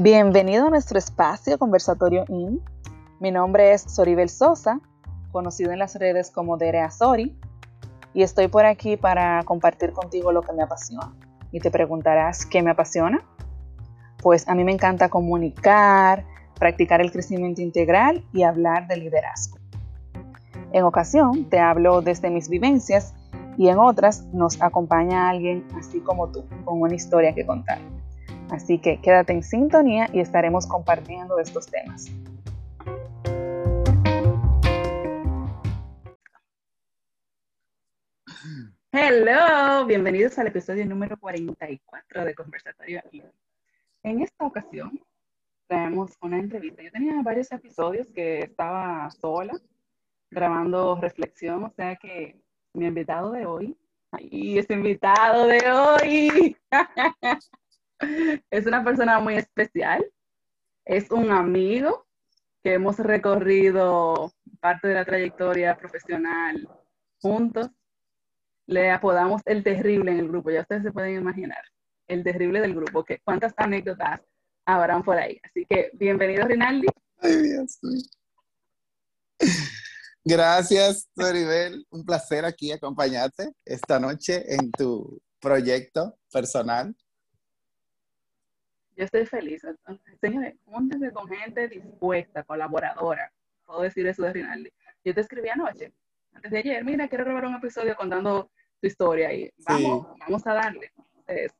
Bienvenido a nuestro espacio Conversatorio IN. Mi nombre es Soribel Sosa, conocido en las redes como Derea Sori, y estoy por aquí para compartir contigo lo que me apasiona. Y te preguntarás, ¿qué me apasiona? Pues a mí me encanta comunicar, practicar el crecimiento integral y hablar de liderazgo. En ocasión te hablo desde mis vivencias y en otras nos acompaña alguien así como tú, con una historia que contar. Así que quédate en sintonía y estaremos compartiendo estos temas. Hello, bienvenidos al episodio número 44 de Conversatorio En esta ocasión traemos una entrevista. Yo tenía varios episodios que estaba sola grabando reflexión, o sea que mi invitado de hoy, y ese invitado de hoy es una persona muy especial, es un amigo que hemos recorrido parte de la trayectoria profesional juntos. Le apodamos el terrible en el grupo, ya ustedes se pueden imaginar, el terrible del grupo, que cuántas anécdotas habrán por ahí. Así que bienvenido, Rinaldi. Gracias, Soribel. Un placer aquí acompañarte esta noche en tu proyecto personal. Yo estoy feliz. Señores, júntense con gente dispuesta, colaboradora. Puedo decir eso de Rinaldi. Yo te escribí anoche, antes de ayer, mira, quiero grabar un episodio contando tu historia y vamos, vamos a darle. Entonces,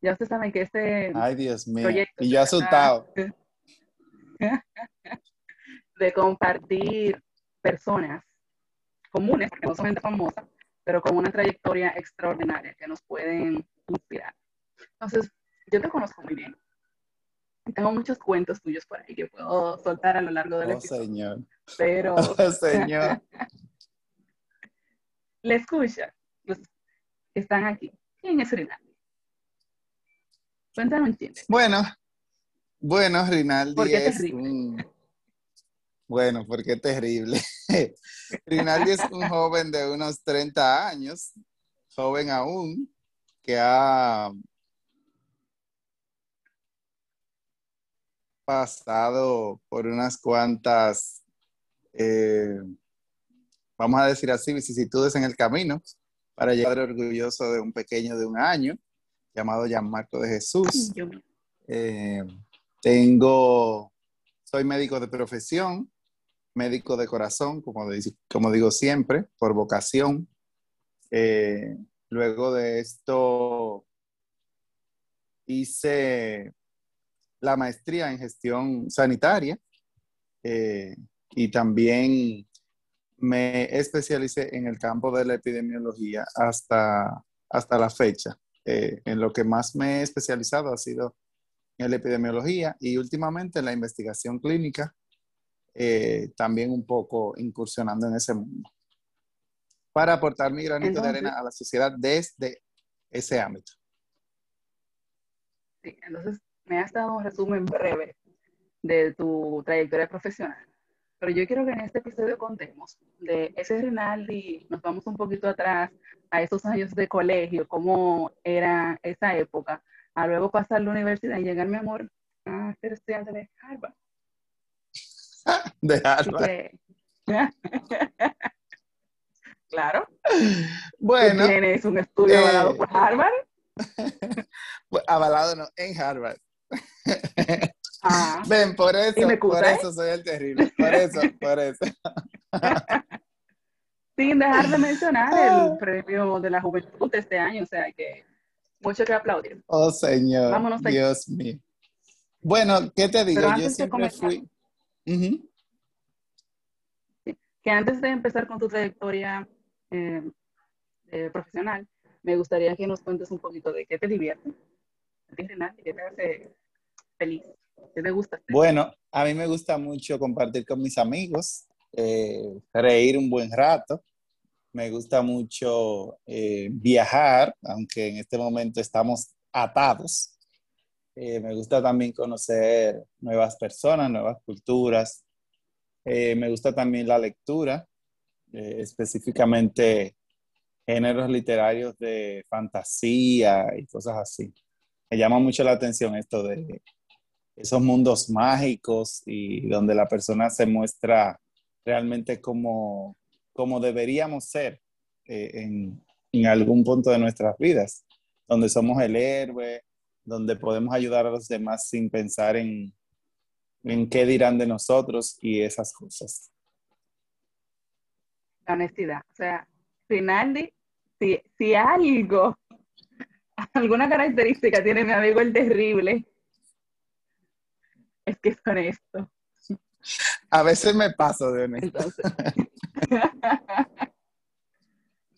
ya ustedes saben que este Ay, Dios mío. y yo asustado. De compartir personas comunes, que no son gente famosa, pero con una trayectoria extraordinaria que nos pueden inspirar. Entonces, yo te conozco muy bien. Tengo muchos cuentos tuyos por ahí que puedo soltar a lo largo del oh, Señor. Pero. Oh, señor. Le escucha los que están aquí. ¿Quién es Rinaldi? Cuéntanos un chiste. Bueno, bueno, Rinaldi es un bueno, porque terrible. Rinaldi es un joven de unos 30 años, joven aún, que ha pasado por unas cuantas, eh, vamos a decir así, vicisitudes en el camino para llegar orgulloso de un pequeño de un año llamado Marco de Jesús. Eh, tengo, soy médico de profesión, médico de corazón, como, como digo siempre, por vocación. Eh, luego de esto hice la maestría en gestión sanitaria eh, y también me especialicé en el campo de la epidemiología hasta, hasta la fecha. Eh, en lo que más me he especializado ha sido en la epidemiología y últimamente en la investigación clínica eh, también un poco incursionando en ese mundo, para aportar mi granito de arena a la sociedad desde ese ámbito. Sí, entonces me has dado un resumen breve de tu trayectoria profesional, pero yo quiero que en este episodio contemos de ese Rinaldi, nos vamos un poquito atrás a esos años de colegio, cómo era esa época, a luego pasar la universidad y llegar, mi amor, a ser estudiante de Harvard. de Harvard. claro. Bueno. ¿Tienes un estudio avalado eh, por Harvard? avalado no, en Harvard. Ah. Ven, por eso, por eso soy el terrible. Por eso, por eso. Sin dejar de mencionar el ah. premio de la juventud de este año, o sea que mucho que aplaudir. Oh, Señor. Vámonos Dios mío. Bueno, ¿qué te digo? Yo siempre fui. Que antes de empezar con tu trayectoria eh, eh, profesional, me gustaría que nos cuentes un poquito de qué te feliz, qué te gusta. Bueno, a mí me gusta mucho compartir con mis amigos, eh, reír un buen rato. Me gusta mucho viajar, aunque en este momento estamos atados eh, me gusta también conocer nuevas personas, nuevas culturas. Eh, me gusta también la lectura, eh, específicamente géneros literarios de fantasía y cosas así. Me llama mucho la atención esto de, esos mundos mágicos y donde la persona se muestra realmente como, como deberíamos ser eh, en, algún punto de nuestras vidas, donde somos el héroe, donde podemos ayudar a los demás sin pensar en, en qué dirán de nosotros y esas cosas. La honestidad. O sea, Rinaldi, si, si algo, alguna característica tiene mi amigo el terrible, es que es honesto. A veces me paso de honesto.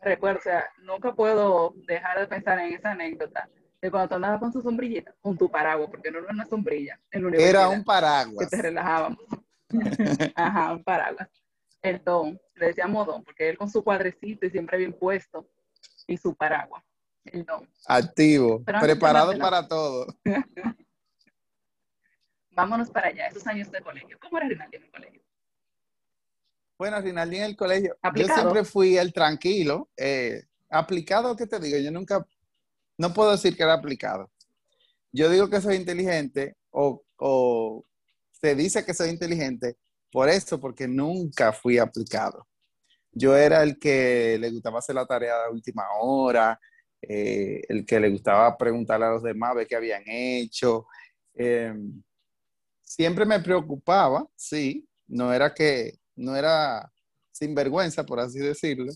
recuerdo, o sea, nunca puedo dejar de pensar en esa anécdota de cuando tú andabas con su sombrillita, con tu paraguas, porque no era una sombrilla. era un paraguas. Que te relajábamos. Ajá, un paraguas. El don, le decíamos don, porque él con su cuadrecito y siempre bien puesto, y su paraguas. Activo, preparado para todo. Vámonos para allá, esos años de colegio. ¿Cómo era Rinaldi en el colegio? Bueno, Rinaldi en el colegio, yo siempre fui el tranquilo. Eh, aplicado, ¿qué te digo? Yo nunca no puedo decir que era aplicado. Yo digo que soy inteligente o, se dice que soy inteligente por eso, porque nunca fui aplicado. Yo era el que le gustaba hacer la tarea de última hora, eh, el que le gustaba preguntarle a los demás ver qué habían hecho. Em, siempre me preocupaba, sí, no era que, no era sinvergüenza, por así decirlo,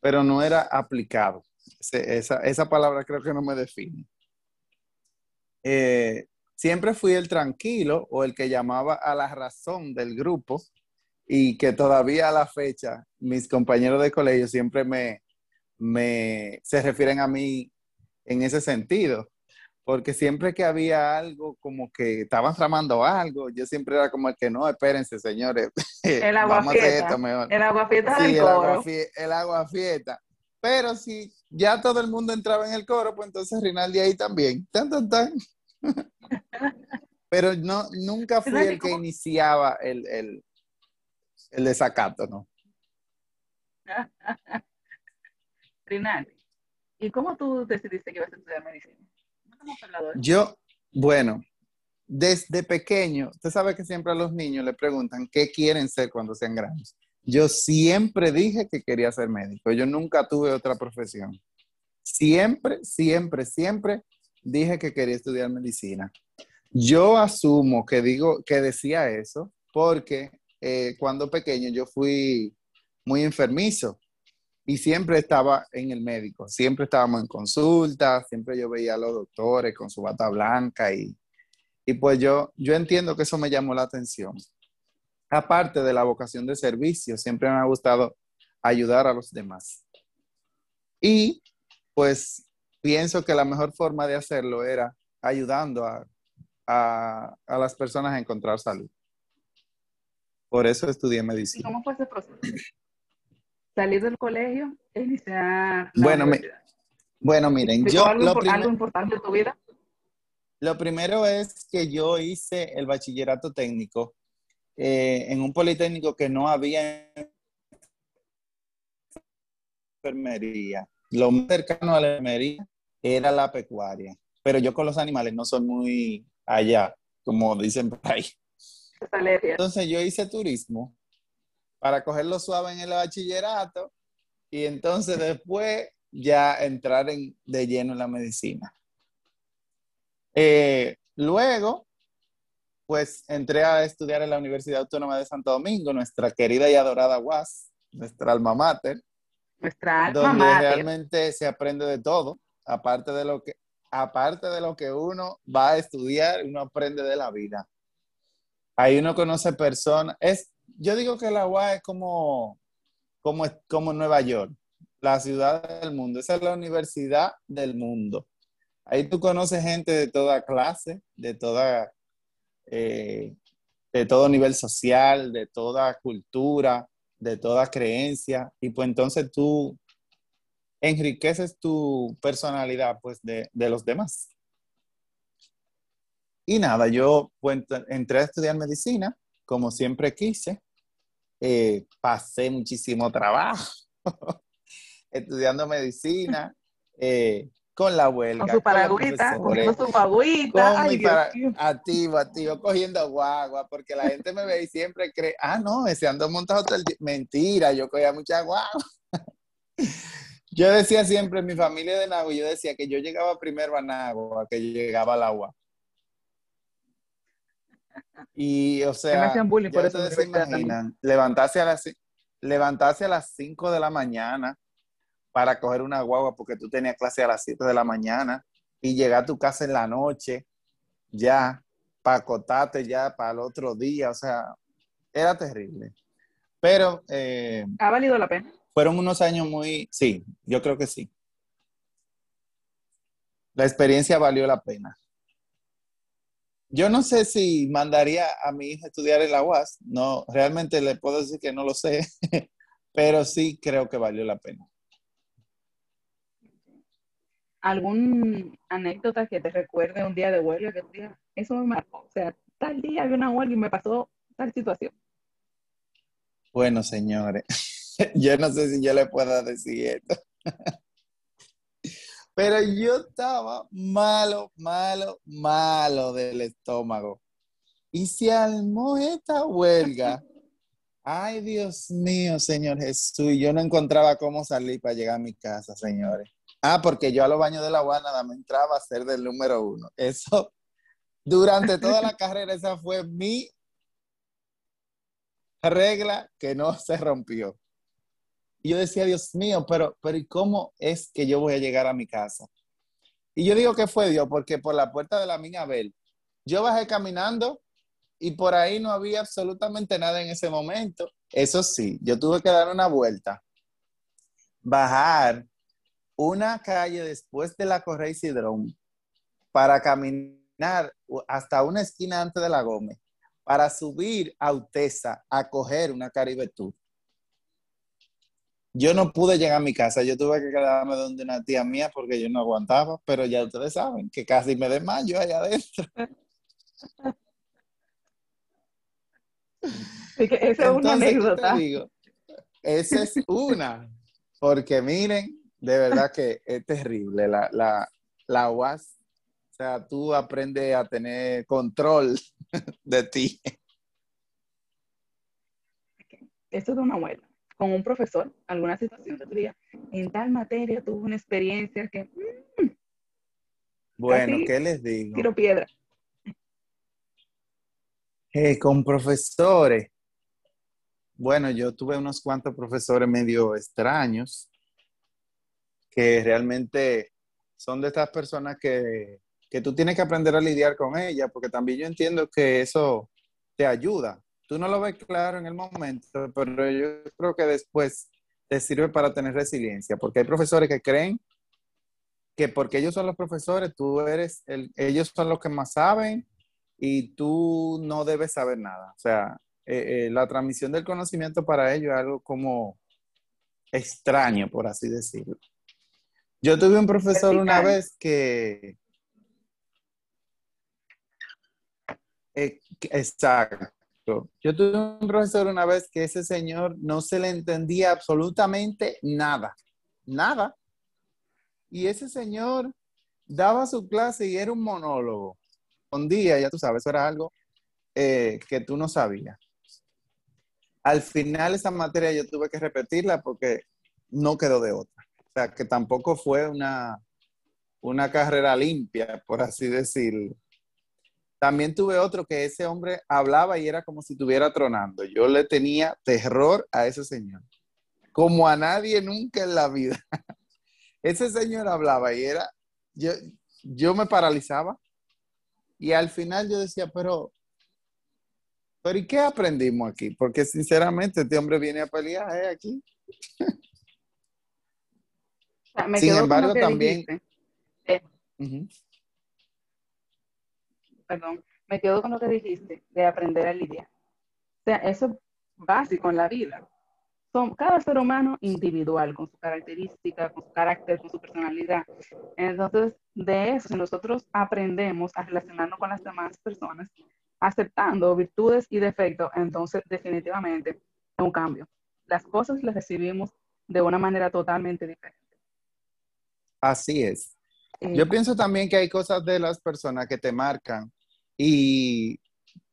pero no era aplicado esa, palabra creo que no me define. Eh, siempre fui el tranquilo o el que llamaba a la razón del grupo y que todavía a la fecha mis compañeros de colegio siempre me, me se refieren a mí en ese sentido. Porque siempre que había algo como que estaban tramando algo, yo siempre era como el que no, espérense, señores. El agua fiesta. El agua fiesta sí, el Agua, el agua fiesta. Pero si ya todo el mundo entraba en el coro, pues entonces Rinaldi ahí también. Tan, tan, tan. Pero no, nunca fui el que iniciaba el, el, el desacato, ¿no? ¿y cómo tú decidiste que ibas a estudiar medicina? Yo, bueno, desde pequeño, usted sabe que siempre a los niños le preguntan qué quieren ser cuando sean grandes. Yo siempre dije que quería ser médico. Yo nunca tuve otra profesión. Siempre, siempre, siempre dije que quería estudiar medicina. Yo asumo que digo que decía eso porque eh, cuando pequeño yo fui muy enfermizo y siempre estaba en el médico, siempre estábamos en consulta, siempre yo veía a los doctores con su bata blanca y, y pues yo, yo entiendo que eso me llamó la atención aparte de la vocación de servicio, siempre me ha gustado ayudar a los demás. Y pues pienso que la mejor forma de hacerlo era ayudando a, las personas a encontrar salud. Por eso estudié medicina. ¿Cómo fue ese proceso? Salir del colegio e iniciar bueno, bueno, miren, yo... Algo, algo importante en tu vida? Lo primero es que yo hice el bachillerato técnico eh, en un politécnico que no había enfermería. Lo más cercano a la enfermería era la pecuaria, pero yo con los animales no soy muy allá, como dicen por ahí. Entonces yo hice turismo para cogerlo suave en el bachillerato y entonces después ya entrar en, de lleno en la medicina. Eh, luego pues entré a estudiar en la Universidad Autónoma de Santo Domingo, nuestra querida y adorada UAS, nuestra alma mater. Nuestra alma donde realmente se aprende de todo, aparte de lo que aparte de lo que uno va a estudiar, uno aprende de la vida. Ahí uno conoce personas, es yo digo que la UAS es como como como Nueva York, la ciudad del mundo, esa es la universidad del mundo. Ahí tú conoces gente de toda clase, de toda eh, de todo nivel social, de toda cultura, de toda creencia, y pues entonces tú enriqueces tu personalidad pues de, los demás. Y nada, yo pues, entré a estudiar medicina, como siempre quise, eh, pasé muchísimo trabajo estudiando medicina, eh, con la huelga. Con su paragüita, con su agüita. Ay, activo, activo, cogiendo guagua, porque la gente me ve y siempre cree, ah, no, ese ando montado todo el día. Mentira, yo cogía mucha guagua. yo decía siempre, mi familia de Nagua, yo decía que yo llegaba primero a Nagua, que yo llegaba al agua. Y, o sea, por eso se imaginan, levantarse a las levantarse a las 5 de la mañana para coger una guagua porque tú tenías clase a las 7 de la mañana y llegar a tu casa en la noche ya para acotarte ya para el otro día, o sea, era terrible. Pero... Eh, ¿Ha valido la pena? Fueron unos años muy, sí, yo creo que sí. La experiencia valió la pena. Yo no sé si mandaría a mi hija a estudiar en la UAS, no, realmente le puedo decir que no lo sé, pero sí creo que valió la pena. ¿Algún anécdota que te recuerde un día de huelga que digas, eso me marcó? O sea, tal día había una huelga y me pasó tal situación. Bueno, señores, yo no sé si yo le puedo decir esto. Pero yo estaba malo, malo, malo del estómago. Y se armó esta huelga. Ay, Dios mío, Señor Jesús. Yo no encontraba cómo salir para llegar a mi casa, señores. Ah, porque yo a los baños de la UAS nada me entraba a ser del número uno. Eso, durante toda la carrera, esa fue mi regla que no se rompió. Y yo decía, Dios mío, pero, pero ¿y cómo es que yo voy a llegar a mi casa? Y yo digo que fue Dios, porque por la puerta de la mina Abel, yo bajé caminando y por ahí no había absolutamente nada en ese momento. Eso sí, yo tuve que dar una vuelta, bajar una calle después de la Correa Sidrón para caminar hasta una esquina antes de la Gómez, para subir a Utesa a coger una Caribe. Yo no pude llegar a mi casa, yo tuve que quedarme donde una tía mía porque yo no aguantaba, pero ya ustedes saben que casi me desmayo allá adentro. esa es una anécdota. esa es una, porque miren, de verdad que es terrible la, la, la UAS. O sea, tú aprendes a tener control de ti. Esto es una buena con un profesor, alguna situación que tú en tal materia tuvo una experiencia que... Mm, bueno, ¿qué les digo? Tiro piedra. Eh, con profesores. Bueno, yo tuve unos cuantos profesores medio extraños que realmente son de estas personas que, que tú tienes que aprender a lidiar con ellas, porque también yo entiendo que eso te ayuda tú no lo ves claro en el momento, pero yo creo que después te sirve para tener resiliencia, porque hay profesores que creen que porque ellos son los profesores, tú eres, el, ellos son los que más saben y tú no debes saber nada. O sea, eh, eh, la transmisión del conocimiento para ellos es algo como extraño, por así decirlo. Yo tuve un profesor una vez que... Eh, exacto. Yo tuve un profesor una vez que ese señor no se le entendía absolutamente nada, nada. Y ese señor daba su clase y era un monólogo. Un día, ya tú sabes, eso era algo eh, que tú no sabías. Al final esa materia yo tuve que repetirla porque no quedó de otra. O sea, que tampoco fue una, una carrera limpia, por así decirlo. También tuve otro que ese hombre hablaba y era como si estuviera tronando. Yo le tenía terror a ese señor, como a nadie nunca en la vida. ese señor hablaba y era, yo, yo me paralizaba y al final yo decía, pero, pero ¿y qué aprendimos aquí? Porque sinceramente este hombre viene a pelear ¿eh? aquí. Sin embargo, también... perdón, me quedo con lo que dijiste de aprender a lidiar. O sea, eso es básico en la vida. Son cada ser humano individual, con su característica, con su carácter, con su personalidad. Entonces, de eso, si nosotros aprendemos a relacionarnos con las demás personas, aceptando virtudes y defectos, entonces definitivamente un cambio. Las cosas las recibimos de una manera totalmente diferente. Así es. Eh, Yo pienso también que hay cosas de las personas que te marcan y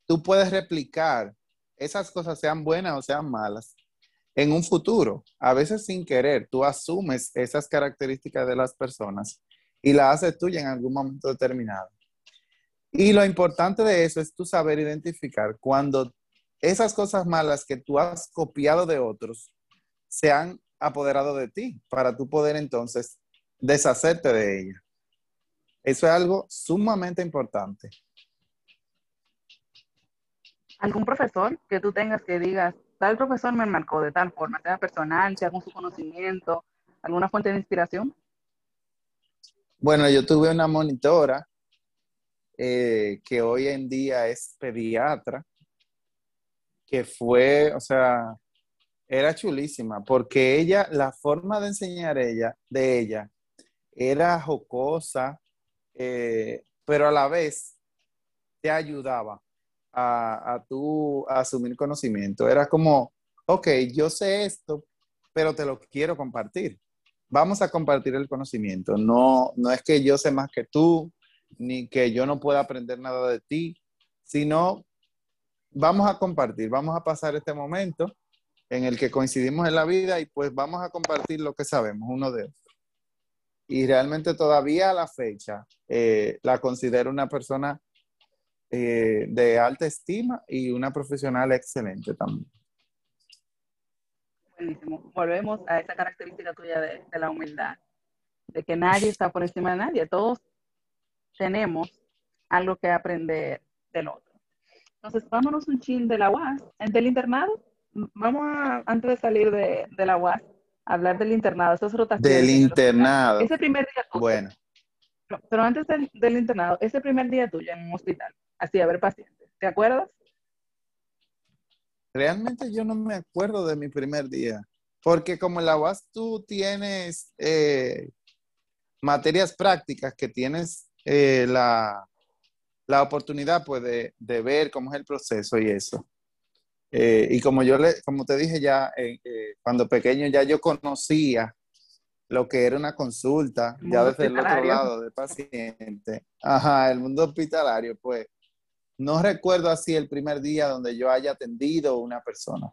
tú puedes replicar esas cosas, sean buenas o sean malas, en un futuro. A veces sin querer, tú asumes esas características de las personas y las haces tuya en algún momento determinado. Y lo importante de eso es tú saber identificar cuando esas cosas malas que tú has copiado de otros se han apoderado de ti para tú poder entonces deshacerte de ellas. Eso es algo sumamente importante. ¿Algún profesor que tú tengas que digas, tal profesor me marcó de tal forma, sea personal, sea con su conocimiento, alguna fuente de inspiración? Bueno, yo tuve una monitora eh, que hoy en día es pediatra, que fue, o sea, era chulísima, porque ella, la forma de enseñar ella, de ella, era jocosa, eh, pero a la vez te ayudaba a, a tú a asumir conocimiento. Era como, ok, yo sé esto, pero te lo quiero compartir. Vamos a compartir el conocimiento. No, no es que yo sé más que tú, ni que yo no pueda aprender nada de ti, sino vamos a compartir, vamos a pasar este momento en el que coincidimos en la vida y pues vamos a compartir lo que sabemos uno de otro. Y realmente todavía a la fecha eh, la considero una persona eh, de alta estima y una profesional excelente también. Buenísimo. Volvemos a esa característica tuya de, de la humildad, de que nadie está por encima de nadie, todos tenemos algo que aprender del otro. Entonces, vámonos un chin de la UAS, del internado. Vamos a, antes de salir de, de la UAS, a hablar del internado, esas rotaciones. Del internado. Ese primer día, Bueno, pero- pero antes del, del internado, ese primer día tuyo en un hospital, así a ver pacientes, ¿te acuerdas? realmente yo no me acuerdo de mi primer día, porque como en la UAS tú tienes eh, materias prácticas que tienes eh, la, la oportunidad pues de, de ver cómo es el proceso y eso. Eh, y como yo le, como te dije ya, cuando pequeño ya yo conocía lo que era una consulta, ya desde el otro lado del paciente. Ajá, el mundo hospitalario, pues no recuerdo así el primer día donde yo haya atendido a una persona.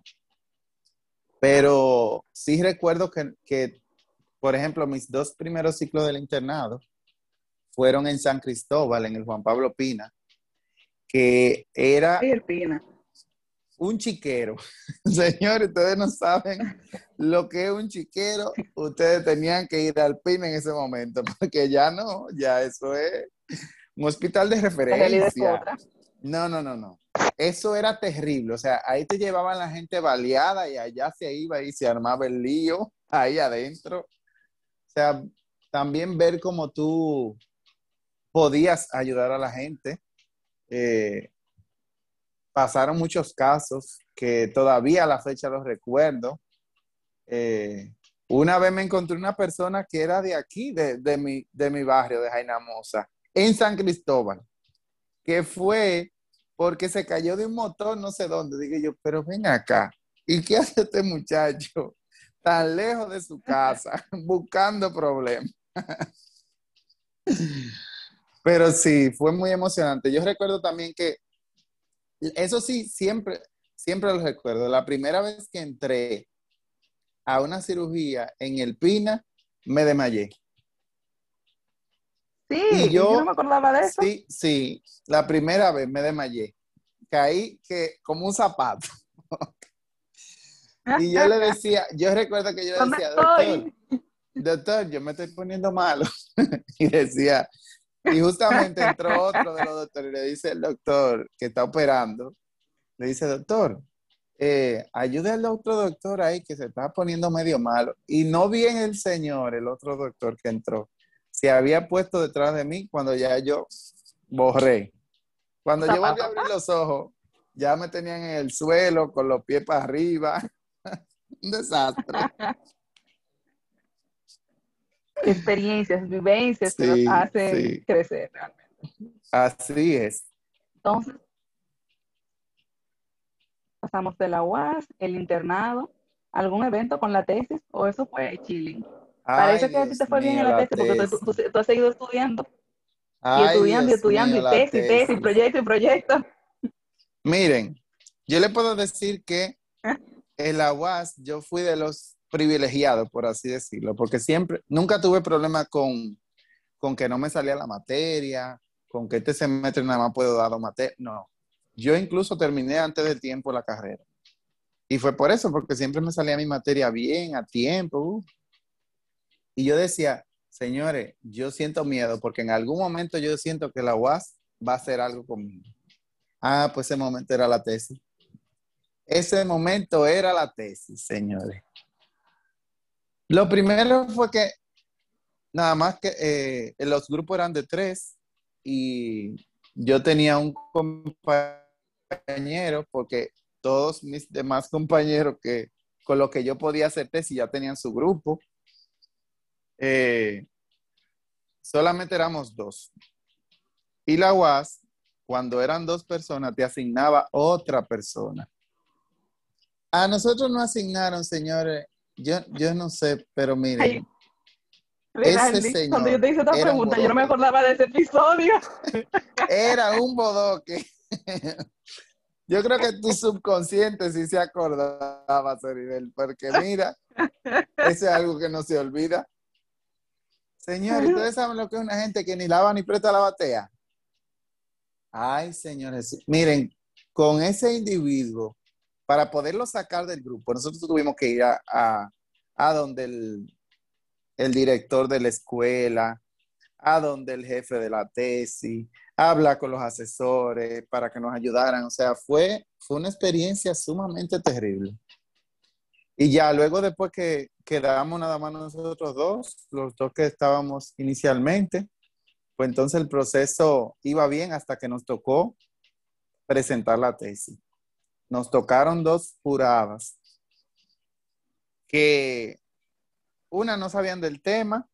Pero sí recuerdo que, que, por ejemplo, mis dos primeros ciclos del internado fueron en San Cristóbal, en el Juan Pablo Pina, que era Pina. un chiquero. Señores, ustedes no saben lo que es un chiquero. Ustedes tenían que ir al PIN en ese momento, porque ya no, ya eso es un hospital de referencia. No, no, no, no. Eso era terrible. O sea, ahí te llevaban la gente baleada y allá se iba y se armaba el lío ahí adentro. O sea, también ver cómo tú podías ayudar a la gente. Eh, pasaron muchos casos que todavía a la fecha los recuerdo. Eh, una vez me encontré una persona que era de aquí, de, de mi, de mi barrio, de Jainamosa, en San Cristóbal, que fue porque se cayó de un motor no sé dónde. Dije yo, pero ven acá, ¿y qué hace este muchacho tan lejos de su casa buscando problemas? Pero sí, fue muy emocionante. Yo recuerdo también que, eso sí, siempre, siempre lo recuerdo. La primera vez que entré a una cirugía en el Pina, me desmayé. Sí, Y yo- yo no me acordaba de eso. Sí, sí, la primera vez me desmayé. Caí que como un zapato. Y yo le decía, yo recuerdo que yo le ¿Dónde decía, doctor, doctor, yo me estoy poniendo malo. Y decía, y justamente entró otro de los doctores y le dice el doctor que está operando, le dice, doctor, eh, ayude al otro doctor ahí que se está poniendo medio malo. Y no bien el señor, el otro doctor que entró, se había puesto detrás de mí cuando ya yo borré. Cuando yo volví a abrir los ojos, ya me tenían en el suelo con los pies para arriba. Un desastre. Experiencias, vivencias que nos hacen sí. crecer realmente. Así es. Entonces, pasamos de la UAS, el internado, algún evento con la tesis, o eso fue chilling. Parece que a ti te fue bien en la tesis, porque tú, tú, has seguido estudiando. y estudiando, y estudiando, y tesis, tesis, tesis, proyecto y proyecto. Miren, yo le puedo decir que en la UAS yo fui de los privilegiados, por así decirlo, porque siempre, nunca tuve problema con, con que no me salía la materia, con que este semestre nada más puedo dar materia. No, yo incluso terminé antes del tiempo la carrera. Y fue por eso, porque siempre me salía mi materia bien, a tiempo. Uh. Y yo decía, señores, yo siento miedo porque en algún momento yo siento que la UAS va a hacer algo conmigo. Ah, pues ese momento era la tesis. Ese momento era la tesis, señores. Lo primero fue que nada más que eh, los grupos eran de tres y yo tenía un compañero porque todos mis demás compañeros que con lo que yo podía hacer tesis ya tenían su grupo. Eh, solamente éramos dos. Y la UAS, cuando eran dos personas, te asignaba otra persona. A nosotros no asignaron, señores, yo, yo no sé, pero miren. ese cuando yo te hice esta pregunta, yo no me acordaba de ese episodio. Era un bodoque. Yo creo que tu subconsciente sí se acordaba, Soribel, porque mira, eso es algo que no se olvida. Señores, ¿ustedes saben lo que es una gente que ni lava ni presta la batea? Ay, señores, miren, con ese individuo, para poderlo sacar del grupo, nosotros tuvimos que ir a, a, donde el, el director de la escuela, a donde el jefe de la tesis, habla con los asesores para que nos ayudaran. O sea, fue, fue una experiencia sumamente terrible. Y ya luego después que quedamos nada más nosotros dos, los dos que estábamos inicialmente, pues entonces el proceso iba bien hasta que nos tocó presentar la tesis. Nos tocaron dos juradas que una no sabían del tema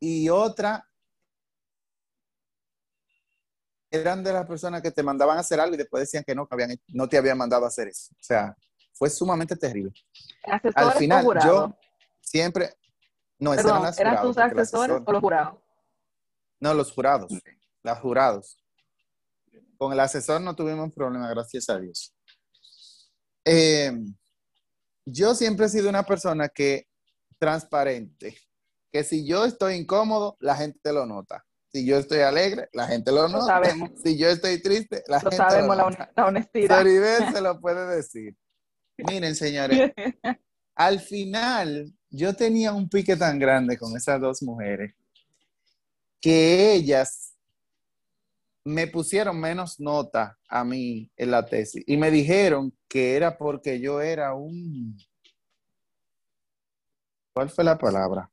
y otra eran de las personas que te mandaban a hacer algo y después decían que no, que habían, no te habían mandado a hacer eso. O sea, fue sumamente terrible. Al final, yo siempre... No, Perdón, ¿eran tus asesores o los jurados? No, los jurados, los jurados. Con el asesor no tuvimos problema, gracias a Dios. Eh, yo siempre he sido una persona que transparente, que si yo estoy incómodo, la gente lo nota. Si yo estoy alegre, la gente lo nota. Lo sabemos. Si yo estoy triste, la gente sabemos, lo nota. La honestidad. Soribel se lo puede decir. Miren, señores, al final yo tenía un pique tan grande con esas dos mujeres que ellas me pusieron menos nota a mí en la tesis y me dijeron que era porque yo era un... ¿Cuál fue la palabra?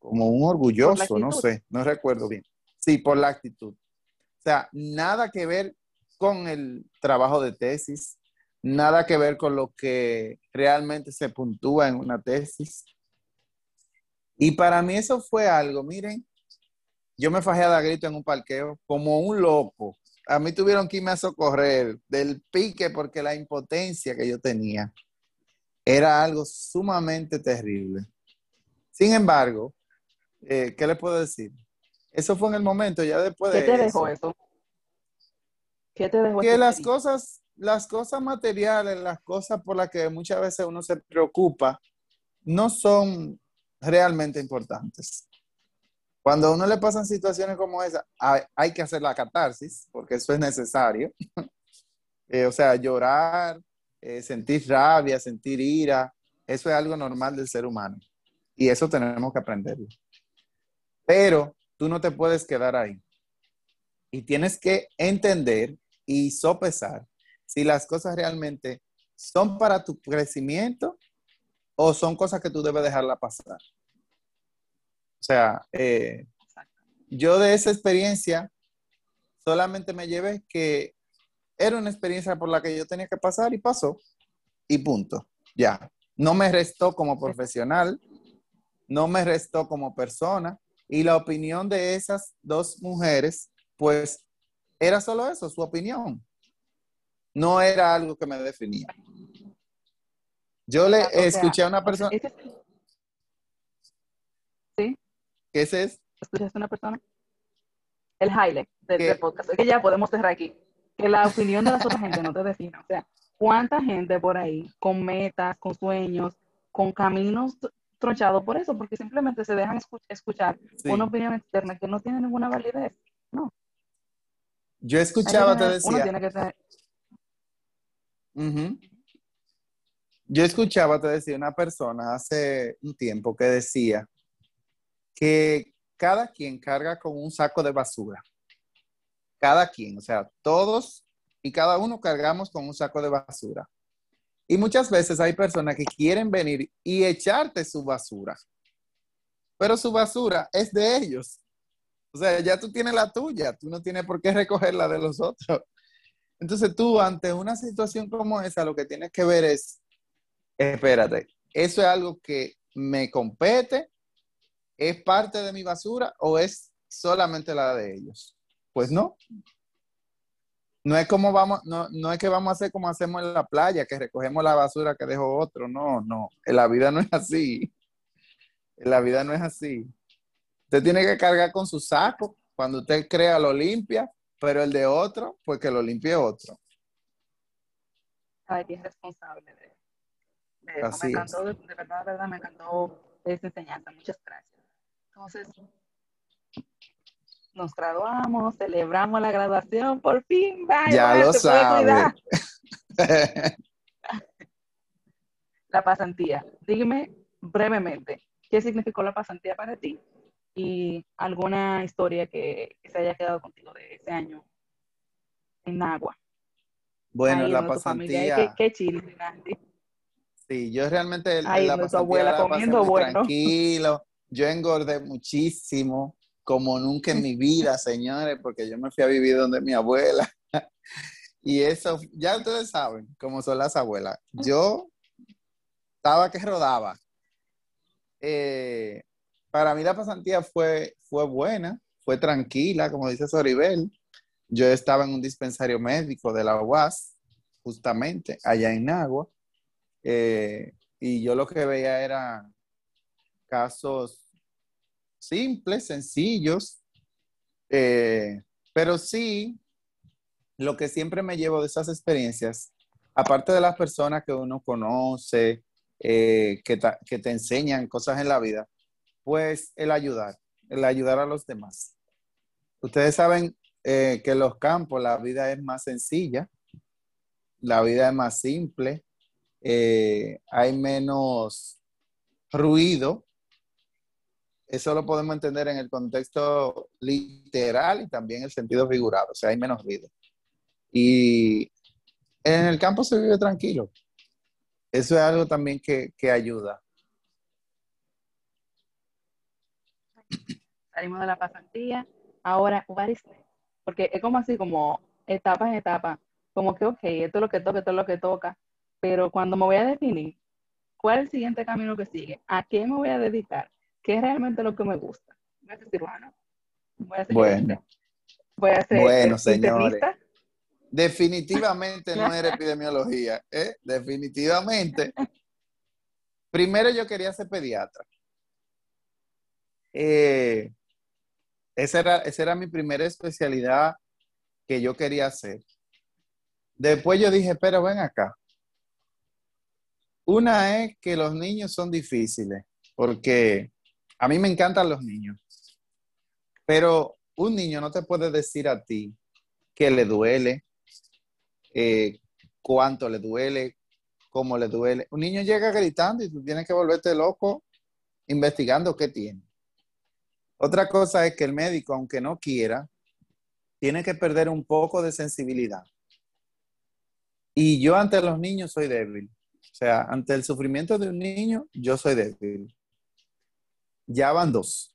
como un orgulloso, no sé, no recuerdo bien. Sí, por la actitud. O sea, nada que ver con el trabajo de tesis, nada que ver con lo que realmente se puntúa en una tesis. Y para mí eso fue algo, miren, yo me fajé a dar grito en un parqueo como un loco. A mí tuvieron que irme a socorrer del pique porque la impotencia que yo tenía era algo sumamente terrible. Sin embargo, eh, ¿qué le puedo decir? Eso fue en el momento, ya después de ¿Qué te dejó eso? ¿Qué te dejó Que las cosas, las cosas materiales, las cosas por las que muchas veces uno se preocupa, no son realmente importantes. Cuando a uno le pasan situaciones como esa, hay, que hacer la catarsis, porque eso es necesario. Eh, o sea, llorar, eh, sentir rabia, sentir ira, eso es algo normal del ser humano. Y eso tenemos que aprenderlo. Pero tú no te puedes quedar ahí. Y tienes que entender y sopesar si las cosas realmente son para tu crecimiento o son cosas que tú debes dejarla pasar. O sea, eh, yo de esa experiencia solamente me llevé que era una experiencia por la que yo tenía que pasar y pasó. Y punto. Ya. No me restó como profesional, no me restó como persona, y la opinión de esas dos mujeres, pues era solo eso, su opinión. No era algo que me definía. Yo le O sea, escuché a una persona. ese es ¿Sí? ¿Qué es eso? ¿Escuchaste a una persona? El highlight del, podcast. Es que ya podemos cerrar aquí. Que la opinión de las otras gente no te define. O sea, ¿cuánta gente por ahí con metas, con sueños, con caminos tronchados por eso? Porque simplemente se dejan escu- escuchar Sí. una opinión externa que no tiene ninguna validez. Yo Hay que escuchaba, te tener- uno decía. tiene que tener. Yo escuchaba, te decía, una persona hace un tiempo que decía que cada quien carga con un saco de basura. Cada quien, o sea, todos y cada uno cargamos con un saco de basura. Y muchas veces hay personas que quieren venir y echarte su basura, pero su basura es de ellos. O sea, ya tú tienes la tuya, tú no tienes por qué recoger la de los otros. Entonces tú ante una situación como esa, lo que tienes que ver es, espérate, ¿eso es algo que me compete? ¿Es parte de mi basura o es solamente la de ellos? Pues no. No es como vamos, no, no es que vamos a hacer como hacemos en la playa, que recogemos la basura que dejó otro. No, no. La vida no es así. La vida no es así. Usted tiene que cargar con su saco. Cuando usted crea, lo limpia, pero el de otro, pues que lo limpie otro. Ay, es responsable de, de eso. Así me encantó, de, de verdad, de verdad, me encantó esta enseñanza. Muchas gracias. Entonces, nos graduamos, celebramos la graduación, por fin, vaya, Ya lo se puede cuidar. sabe. La pasantía. Dígame brevemente, ¿qué significó la pasantía para ti? Y alguna historia que, que se haya quedado contigo de ese año en Nagua. Bueno, Ahí la pasantía. Qué, qué chile. Sí, yo realmente el- Ahí la pasantía abuela la pasé comiendo muy bueno. tranquilo. Yo engordé muchísimo, como nunca en mi vida, señores, porque yo me fui a vivir donde mi abuela. Y eso, ya ustedes saben cómo son las abuelas. Yo estaba que rodaba. Eh, para mí la pasantía fue, fue buena, fue tranquila, como dice Soribel. Yo estaba en un dispensario médico de la UAS, justamente, allá en Nagua. Eh, y yo lo que veía eran casos simples, sencillos, eh, pero sí, lo que siempre me llevo de esas experiencias, aparte de las personas que uno conoce, eh, que, que te enseñan cosas en la vida, pues el ayudar, el ayudar a los demás. Ustedes saben eh, que en los campos la vida es más sencilla, la vida es más simple, eh, hay menos ruido. Eso lo podemos entender en el contexto literal y también en el sentido figurado, o sea, hay menos ruido. Y en el campo se vive tranquilo. Eso es algo también que, que ayuda. Salimos de la pasantía, ahora, what is next? Porque es como así, como etapa en etapa, como que, ok, esto es lo que toca, esto es lo que toca, pero cuando me voy a definir, ¿cuál es el siguiente camino que sigue? ¿A qué me voy a dedicar? ¿Qué es realmente lo que me gusta? Voy a ser cirujano, voy a ser Bueno. voy a ser Bueno, señores. Definitivamente no era epidemiología, ¿eh? Definitivamente. Primero yo quería ser pediatra. Eh, esa, era, esa era mi primera especialidad que yo quería hacer. Después yo dije, pero ven acá. Una es que los niños son difíciles, porque a mí me encantan los niños, pero un niño no te puede decir a ti que le duele, eh, cuánto le duele, cómo le duele. Un niño llega gritando y tú tienes que volverte loco investigando qué tiene. Otra cosa es que el médico, aunque no quiera, tiene que perder un poco de sensibilidad. Y yo ante los niños soy débil. O sea, ante el sufrimiento de un niño, yo soy débil. Ya van dos.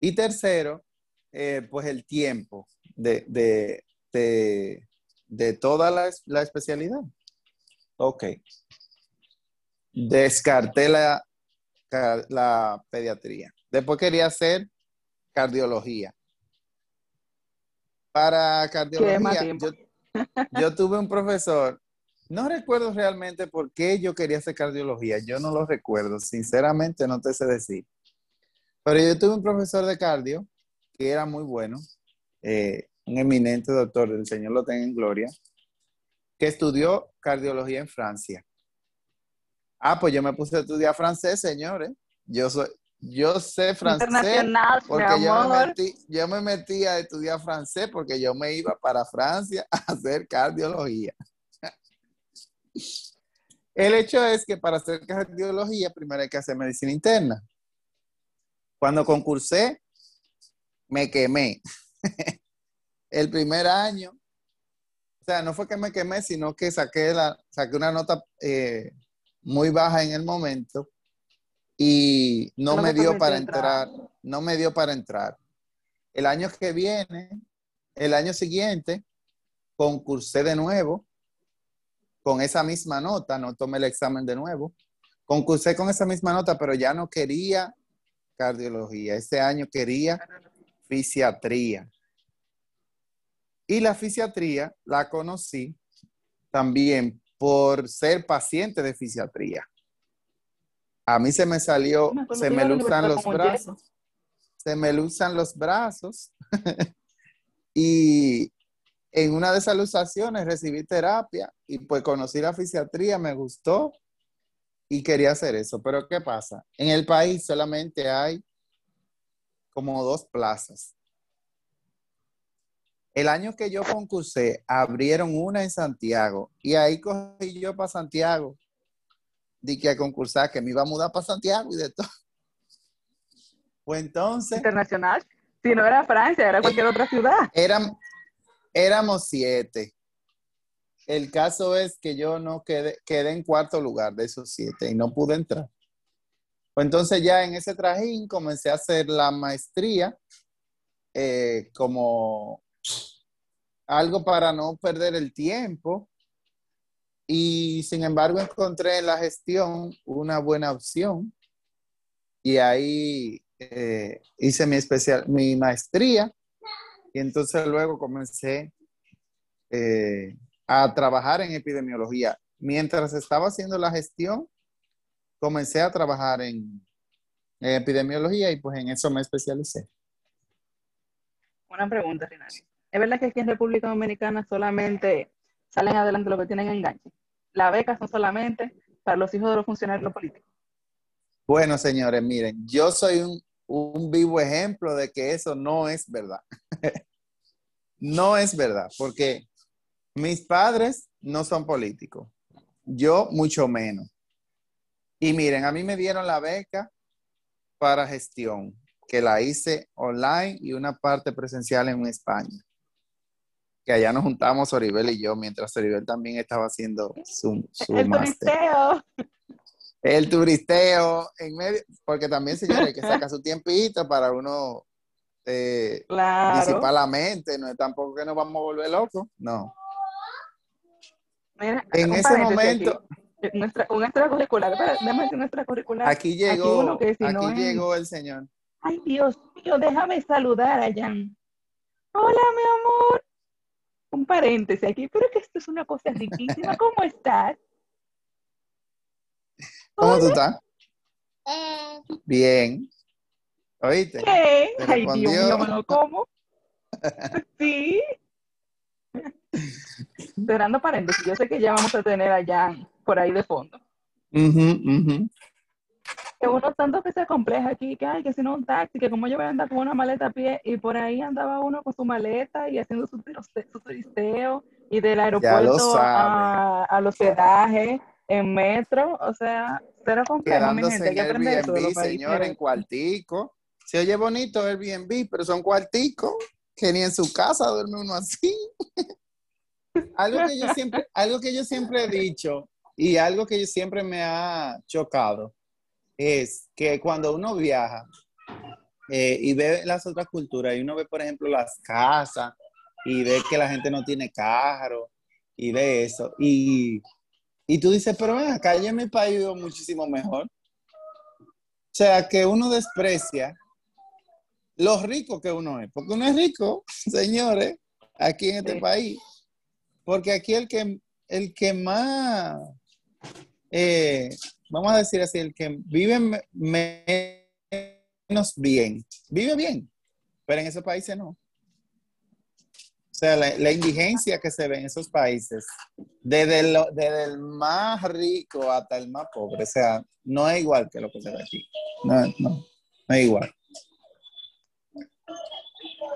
Y tercero, eh, pues el tiempo de, de, de, toda la, la, especialidad. Ok. Descarté la, la pediatría. Después quería hacer cardiología. Para cardiología, yo, yo, tuve un profesor no recuerdo realmente por qué yo quería hacer cardiología. Yo no lo recuerdo. Sinceramente, no te sé decir. Pero yo tuve un profesor de cardio que era muy bueno, eh, un eminente doctor, el Señor lo tenga en gloria, que estudió cardiología en Francia. Ah, pues yo me puse a estudiar francés, señores. Yo soy, yo sé francés porque yo me, metí, yo me metí a estudiar francés porque yo me iba para Francia a hacer cardiología. El hecho es que para hacer cardiología primero hay que hacer medicina interna. Cuando concursé, me quemé. El primer año, o sea, no fue que me quemé, sino que saqué, la, saqué una nota eh, muy baja en el momento y no, me dio para entrar. no me dio para entrar. El año que viene, el año siguiente, concursé de nuevo con esa misma nota, no tomé el examen de nuevo. Concursé con esa misma nota, pero ya no quería cardiología. Ese año quería fisiatría. Y la fisiatría la conocí también por ser paciente de fisiatría. A mí se me salió, se me luzan los brazos, se me luzan los brazos y en una de esas luxaciones recibí terapia y pues conocí la fisiatría, me gustó y quería hacer eso. Pero ¿qué pasa? En el país solamente hay como dos plazas. El año que yo concursé, abrieron una en Santiago y ahí cogí yo para Santiago. Di que a concursar, que me iba a mudar para Santiago y de todo. Pues entonces. Internacional. Si no era Francia, era cualquier otra ciudad. Eran, Éramos siete. El caso es que yo no quedé, quedé en cuarto lugar de esos siete y no pude entrar. Pues entonces ya en ese trajín comencé a hacer la maestría eh, como algo para no perder el tiempo y sin embargo encontré en la gestión una buena opción y ahí eh, hice mi especial, mi maestría y entonces luego comencé eh, a trabajar en epidemiología. Mientras estaba haciendo la gestión, comencé a trabajar en, epidemiología y pues en eso me especialicé. Una pregunta, Renato. ¿Es verdad que aquí en República Dominicana solamente salen adelante los que tienen enganche? ¿Las becas son solamente para los hijos de los funcionarios políticos? Bueno, señores, miren, yo soy un, un vivo ejemplo de que eso no es verdad. no es verdad, porque mis padres no son políticos, yo mucho menos. Y miren, a mí me dieron la beca para gestión, que la hice online y una parte presencial en España. Que allá nos juntamos Oribel y yo, mientras Oribel también estaba haciendo su, su El turisteo. El turisteo en medio, porque también, señores, hay que sacar su tiempito para uno eh, disipar la mente, no es tampoco que nos vamos a volver locos, no. en ese momento... nuestra, un extracurricular, déjame decir nuestra curricular. Aquí llegó, aquí, llegó el señor. Ay, Dios mío, déjame saludar a Jan. Hola, mi amor. Un paréntesis aquí, pero que esto es una cosa riquísima. ¿Cómo estás? ¿Cómo tú estás? Eh. Bien. ¿Oíste? ¿Qué? Ay, Dios mío, ¿me lo como? sí. Cerrando paréntesis, yo sé que ya vamos a tener allá por ahí de fondo. Uh Que uno tanto que se compleja aquí, que hay que si no un taxi, que como yo voy a andar con una maleta a pie, y por ahí andaba uno con su maleta y haciendo su, su turisteo, y del aeropuerto a, al hospedaje, en metro, o sea, cero complejo, mi gente, hay que aprender Airbnb, señor, en cuartico. Se oye bonito Airbnb, pero son cuarticos que ni en su casa duerme uno así. algo, que yo siempre, algo que yo siempre he dicho y algo que yo siempre me ha chocado es que cuando uno viaja eh, y ve las otras culturas y uno ve, por ejemplo, las casas y ve que la gente no tiene carro y ve eso y y tú dices, pero ven acá, yo en mi país vivo muchísimo mejor. O sea, que uno desprecia lo rico que uno es. Porque uno es rico, señores, aquí en este país. Porque aquí el que, el que más, eh, vamos a decir así, el que vive menos bien, vive bien, pero en esos países no. O sea, la, indigencia que se ve en esos países, desde, el más rico hasta el más pobre, o sea, no es igual que lo que se ve aquí. No, no, no es igual.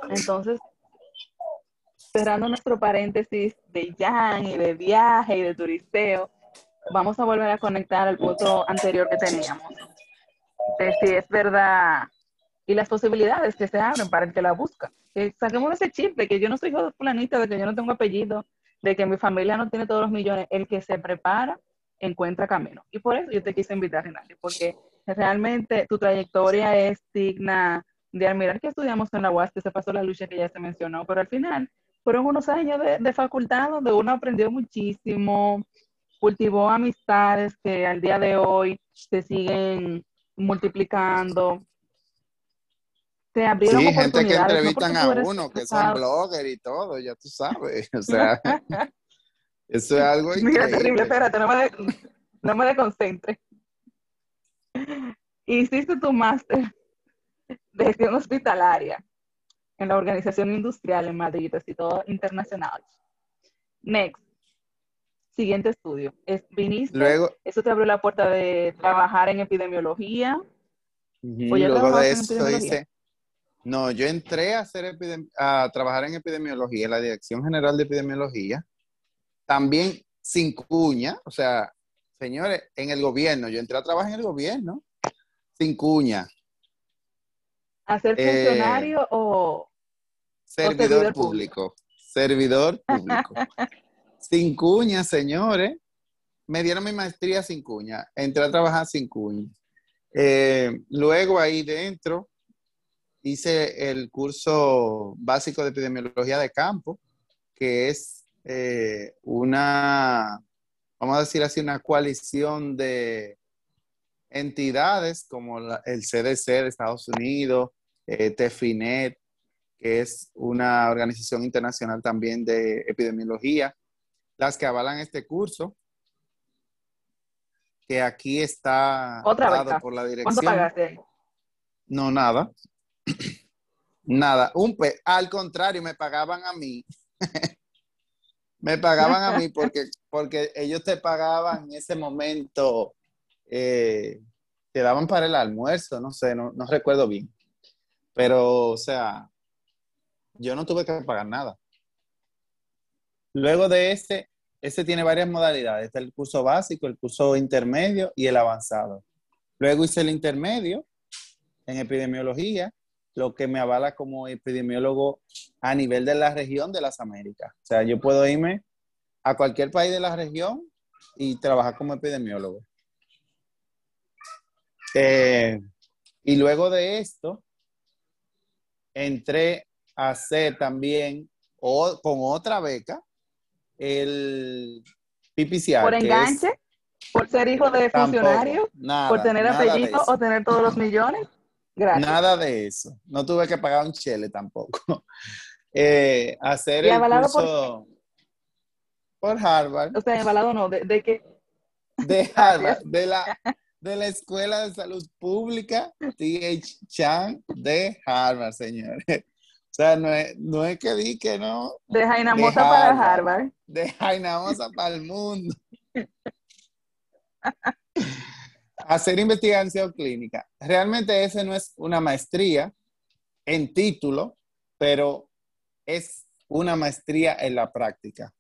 Entonces, cerrando nuestro paréntesis de Jan y de viaje y de turisteo, vamos a volver a conectar al punto anterior que teníamos, de si es verdad y las posibilidades que se abren para el que la busca que saquemos ese chip de que yo no soy hijo de planita, de que yo no tengo apellido, de que mi familia no tiene todos los millones. El que se prepara encuentra camino. Y por eso yo te quise invitar, Renate, porque realmente tu trayectoria es digna de admirar que estudiamos en la UAS, que se pasó la lucha que ya se mencionó, pero al final fueron unos años de, de facultad donde uno aprendió muchísimo, cultivó amistades que al día de hoy se siguen multiplicando, sí, gente que entrevistan a uno, que son bloggers y todo, ya tú sabes. O sea, eso es algo increíble. Mira, terrible, espérate, no me, de, no me desconcentre. Hiciste tu máster de gestión hospitalaria en la Organización Industrial en Madrid, y todo internacional. Next. Siguiente estudio. Es, viniste, Luego, eso te abrió la puerta de trabajar en epidemiología. luego de eso hice, no, yo entré a, hacer a trabajar en epidemiología, en la Dirección General de Epidemiología, también sin cuña, o sea, señores, en el gobierno, yo entré a trabajar en el gobierno, sin cuña. ¿A ser funcionario eh, o servidor, público? Servidor público. sin cuña, señores. Me dieron mi maestría sin cuña. Entré a trabajar sin cuña. Eh, luego ahí dentro hice el curso básico de epidemiología de campo, que es eh, una, vamos a decir así, una coalición de entidades como el CDC de Estados Unidos, eh, TEFINET, que es una organización internacional también de epidemiología, las que avalan este curso, que aquí está dado por la dirección. No, nada. Nada, un pe al contrario, me pagaban a mí. me pagaban a mí porque, porque ellos te pagaban en ese momento, eh, te daban para el almuerzo, no sé, no, no recuerdo bien. Pero, o sea, yo no tuve que pagar nada. Luego de ese, ese tiene varias modalidades. Está el curso básico, el curso intermedio y el avanzado. Luego hice el intermedio en epidemiología lo que me avala como epidemiólogo a nivel de la región de las Américas. O sea, yo puedo irme a cualquier país de la región y trabajar como epidemiólogo. Eh, y luego de esto, entré a hacer también o, con otra beca el PPCR. ¿Por enganche? ¿Por ser hijo de funcionario? ¿Por tener apellido o tener todos los millones? Nada de eso. No tuve que pagar un chele tampoco. Eh, hacer el curso por... Harvard. O sea, avalado no, ¿de, de qué? De Harvard, de la, de la Escuela de Salud Pública, T.H. Chang de Harvard, señores. O sea, no es, no es que di que no. De Jaina Mosa para Harvard. De Jaina Mosa para el mundo hacer investigación clínica. Realmente ese no es una maestría en título, pero es una maestría en la práctica.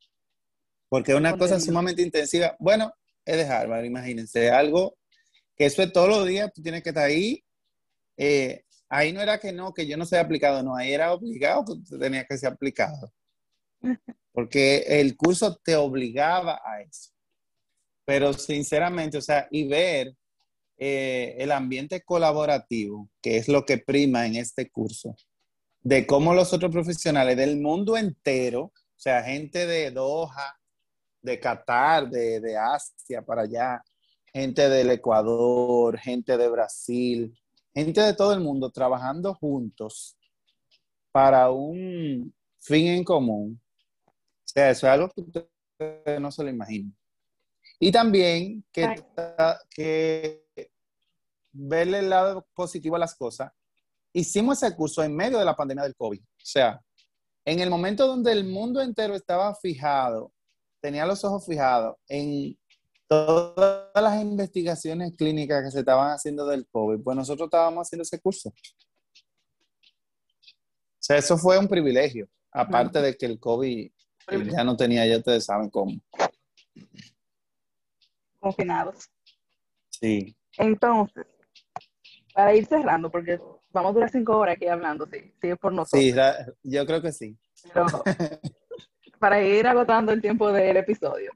Porque es una cosa sumamente intensiva. Bueno, es de Harvard, imagínense, algo que eso es todos los días, tú tienes que estar ahí. Eh, ahí no era que no, que yo no sea aplicado, no, ahí era obligado que tenía que ser aplicado. Porque el curso te obligaba a eso. Pero sinceramente, o sea, y ver eh, el ambiente colaborativo, que es lo que prima en este curso, de cómo los otros profesionales del mundo entero, o sea, gente de Doha, de Qatar, de, de Asia para allá, gente del Ecuador, gente de Brasil, gente de todo el mundo trabajando juntos para un fin en común. O sea, eso es algo que ustedes no se lo imaginan. Y también que, que verle el lado positivo a las cosas. Hicimos ese curso en medio de la pandemia del COVID. O sea, en el momento donde el mundo entero estaba fijado, tenía los ojos fijados en todas las investigaciones clínicas que se estaban haciendo del COVID, pues nosotros estábamos haciendo ese curso. O sea, eso fue un privilegio, aparte de que el COVID ya no tenía, ya ustedes saben cómo. Confinados. Sí. Entonces, para ir cerrando, porque vamos a durar cinco horas aquí hablando, sí, sí por nosotros. Sí, yo creo que sí. para ir agotando el tiempo del episodio,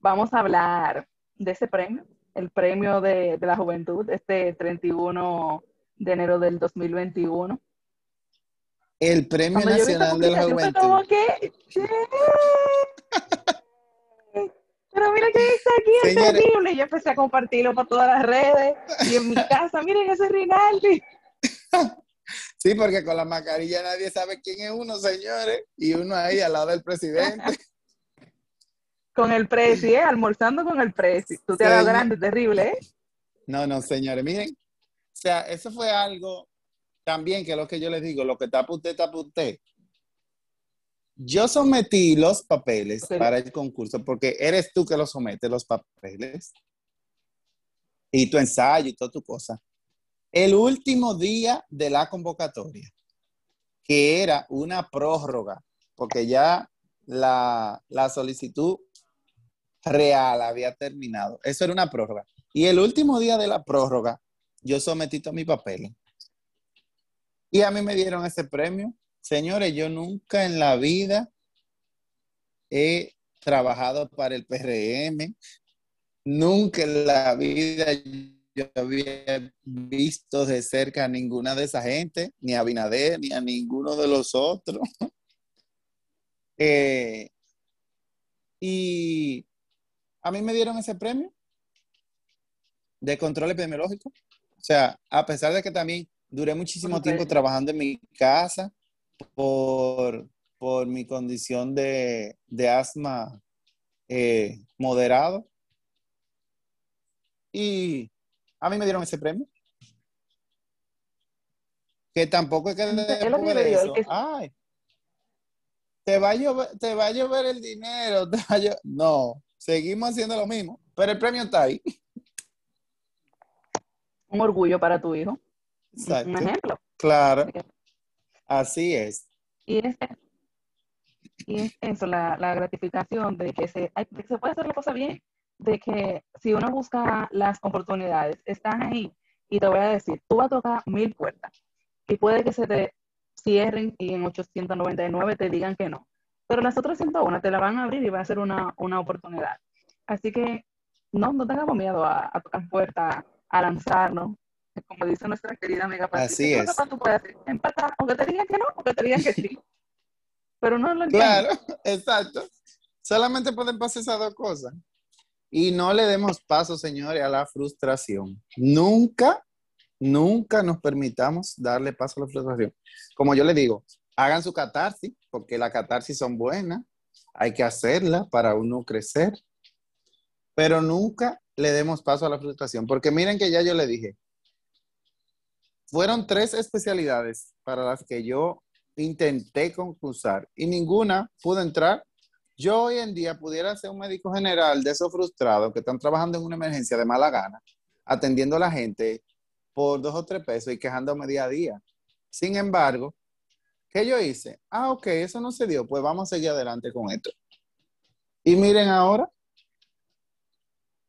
vamos a hablar de ese premio, el premio de, la juventud, este 31 de enero del 2021. El Premio Nacional de la Juventud. Pero mira que está aquí, es terrible. Y yo empecé a compartirlo por todas las redes y en mi casa, miren ese Rinaldi. Sí, porque con la mascarilla nadie sabe quién es uno, señores. Y uno ahí al lado del presidente. Con el presi, ¿eh? Almorzando con el presi. Tú te das grande, terrible, ¿eh? No, no, señores, miren. O sea, eso fue algo también que es lo que yo les digo, lo que tapa usted, tapa usted. Yo sometí los papeles para el concurso porque eres tú que los sometes los papeles y tu ensayo y toda tu cosa. El último día de la convocatoria, que era una prórroga, porque ya la, la solicitud real había terminado. Eso era una prórroga. Y el último día de la prórroga, yo sometí todos mis papeles. Y a mí me dieron ese premio Señores, yo nunca en la vida he trabajado para el PRM, nunca en la vida yo había visto de cerca a ninguna de esa gente, ni a Binader, ni a ninguno de los otros. Eh, y a mí me dieron ese premio de control epidemiológico. O sea, a pesar de que también duré muchísimo tiempo trabajando en mi casa, por, mi condición de, asma eh, moderado. Y a mí me dieron ese premio. Que tampoco es que Ay, te va, a llover, te va a llover el dinero. No, seguimos haciendo lo mismo, pero el premio está ahí. Un orgullo para tu hijo. Un ejemplo. Claro. Así es. Y es, y eso, la, gratificación de que, se, se puede hacer la cosa bien, de que si uno busca las oportunidades, están ahí. Y te voy a decir, tú vas a tocar mil puertas y puede que se te cierren y en 899 te digan que no. Pero las otras 101 te la van a abrir y va a ser una, oportunidad. Así que no, no tengamos miedo a, tocar puertas, a lanzarnos, como dice nuestra querida amiga Así es. Tú puedes hacer? Empatar, aunque te digan que no, aunque te digan que sí. Pero no lo entiendo. Claro, exacto. Solamente pueden pasar esas dos cosas. Y no le demos paso, señores, a la frustración. Nunca, nunca nos permitamos darle paso a la frustración. Como yo le digo, hagan su catarsis, porque las catarsis son buenas. Hay que hacerla para uno crecer. Pero nunca le demos paso a la frustración, porque miren que ya yo le dije, fueron tres especialidades para las que yo intenté concursar y ninguna pudo entrar. Yo hoy en día pudiera ser un médico general de esos frustrados que están trabajando en una emergencia de mala gana, atendiendo a la gente por dos o tres pesos y quejándome día a día. Sin embargo, ¿qué yo hice? Ah, ok, eso no se dio, pues vamos a seguir adelante con esto. Y miren ahora.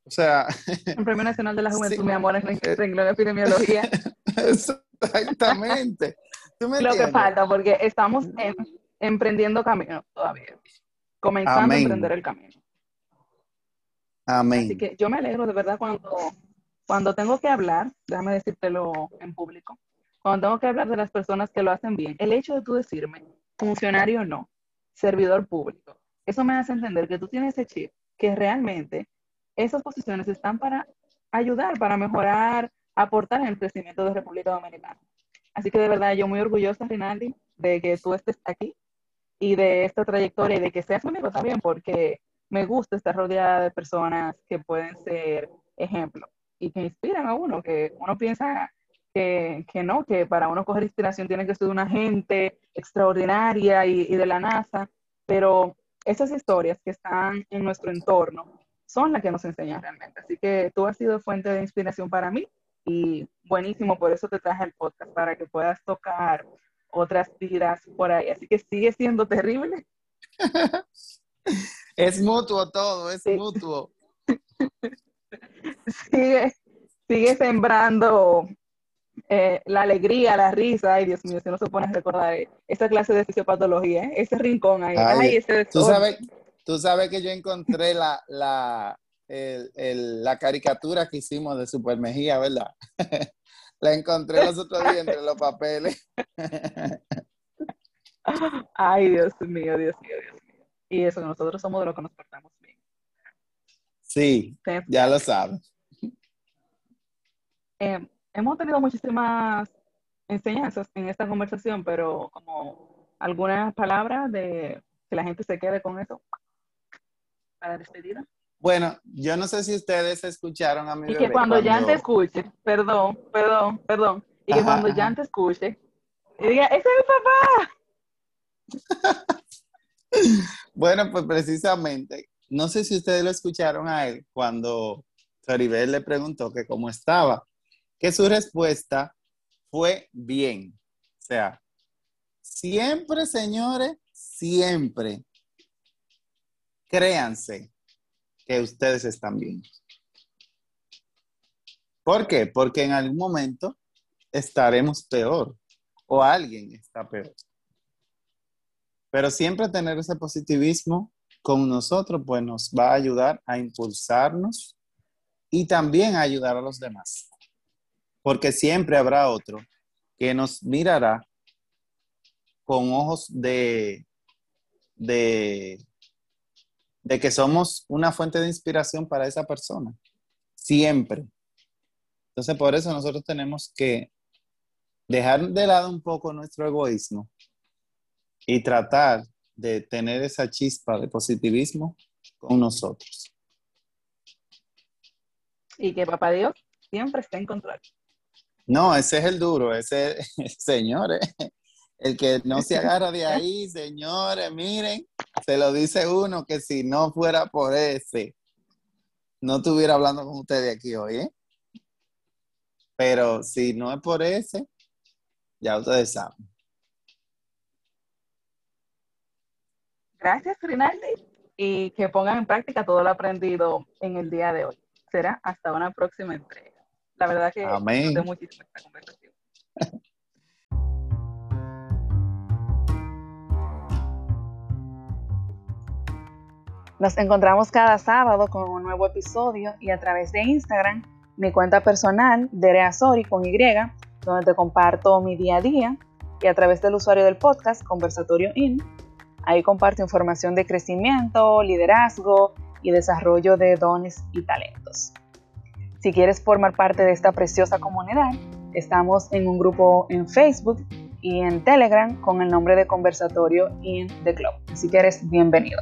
O sea. El Premio Nacional de la Juventud, mi amor, en el renglón de epidemiología. Exactamente. Lo que falta, porque estamos emprendiendo camino todavía. Comenzando a emprender el camino. Amén. Así que yo me alegro de verdad cuando, cuando tengo que hablar, déjame decírtelo en público, cuando tengo que hablar de las personas que lo hacen bien, el hecho de tú decirme, funcionario no, servidor público, eso me hace entender que tú tienes ese chip, que realmente esas posiciones están para ayudar, para mejorar aportar en el crecimiento de República Dominicana. Así que de verdad yo muy orgullosa, Rinaldi, de que tú estés aquí y de esta trayectoria y de que seas mi amigo también, porque me gusta estar rodeada de personas que pueden ser ejemplo y que inspiran a uno, que uno piensa que, que, no, que para uno coger inspiración tiene que ser una gente extraordinaria y, y, de la NASA, pero esas historias que están en nuestro entorno son las que nos enseñan realmente. Así que tú has sido fuente de inspiración para mí y buenísimo, por eso te traje el podcast, para que puedas tocar otras vidas por ahí. Así que sigue siendo terrible. es mutuo todo, es mutuo. sigue, sigue sembrando eh, la alegría, la risa, ay Dios mío, si no se pone a recordar esa clase de fisiopatología, ¿eh? ese rincón ahí, ay, ese tú sabes, tú sabes que yo encontré la, la, el, el, la caricatura que hicimos de Super Mejía, ¿verdad? la encontré los otros días entre los papeles. ay, Dios mío, Dios mío, Dios mío. Y eso, nosotros somos de los que nos portamos bien. Sí, ya lo sabes. Eh, hemos tenido muchísimas enseñanzas en esta conversación, pero como algunas palabras de que la gente se quede con eso para despedida. Bueno, yo no sé si ustedes escucharon a mi Y que cuando, ya te escuche, perdón, perdón, perdón, y que cuando ya te escuche, y diga, ¡ese es mi papá! bueno, pues precisamente, no sé si ustedes lo escucharon a él cuando Saribel le preguntó que cómo estaba que su respuesta fue bien. O sea, siempre, señores, siempre créanse que ustedes están bien. ¿Por qué? Porque en algún momento estaremos peor o alguien está peor. Pero siempre tener ese positivismo con nosotros, pues nos va a ayudar a impulsarnos y también a ayudar a los demás porque siempre habrá otro que nos mirará con ojos de, de, de que somos una fuente de inspiración para esa persona. Siempre. Entonces, por eso nosotros tenemos que dejar de lado un poco nuestro egoísmo y tratar de tener esa chispa de positivismo con nosotros. Y que papá Dios siempre está en control. No, ese es el duro, ese, señores, el que no se agarra de ahí, señores, miren, se lo dice uno que si no fuera por ese, no estuviera hablando con ustedes aquí hoy, ¿eh? Pero si no es por ese, ya ustedes saben. Gracias, Rinaldi, y que pongan en práctica todo lo aprendido en el día de hoy. Será hasta una próxima entrega. La verdad que Amén. muchísimo esta conversación. Nos encontramos cada sábado con un nuevo episodio y a través de Instagram, mi cuenta personal, Derea Sori con Y, donde te comparto mi día a día, y a través del usuario del podcast, Conversatorio In, ahí comparto información de crecimiento, liderazgo y desarrollo de dones y talentos. Si quieres formar parte de esta preciosa comunidad, estamos en un grupo en Facebook y en Telegram con el nombre de Conversatorio in the Club. Así que eres bienvenido.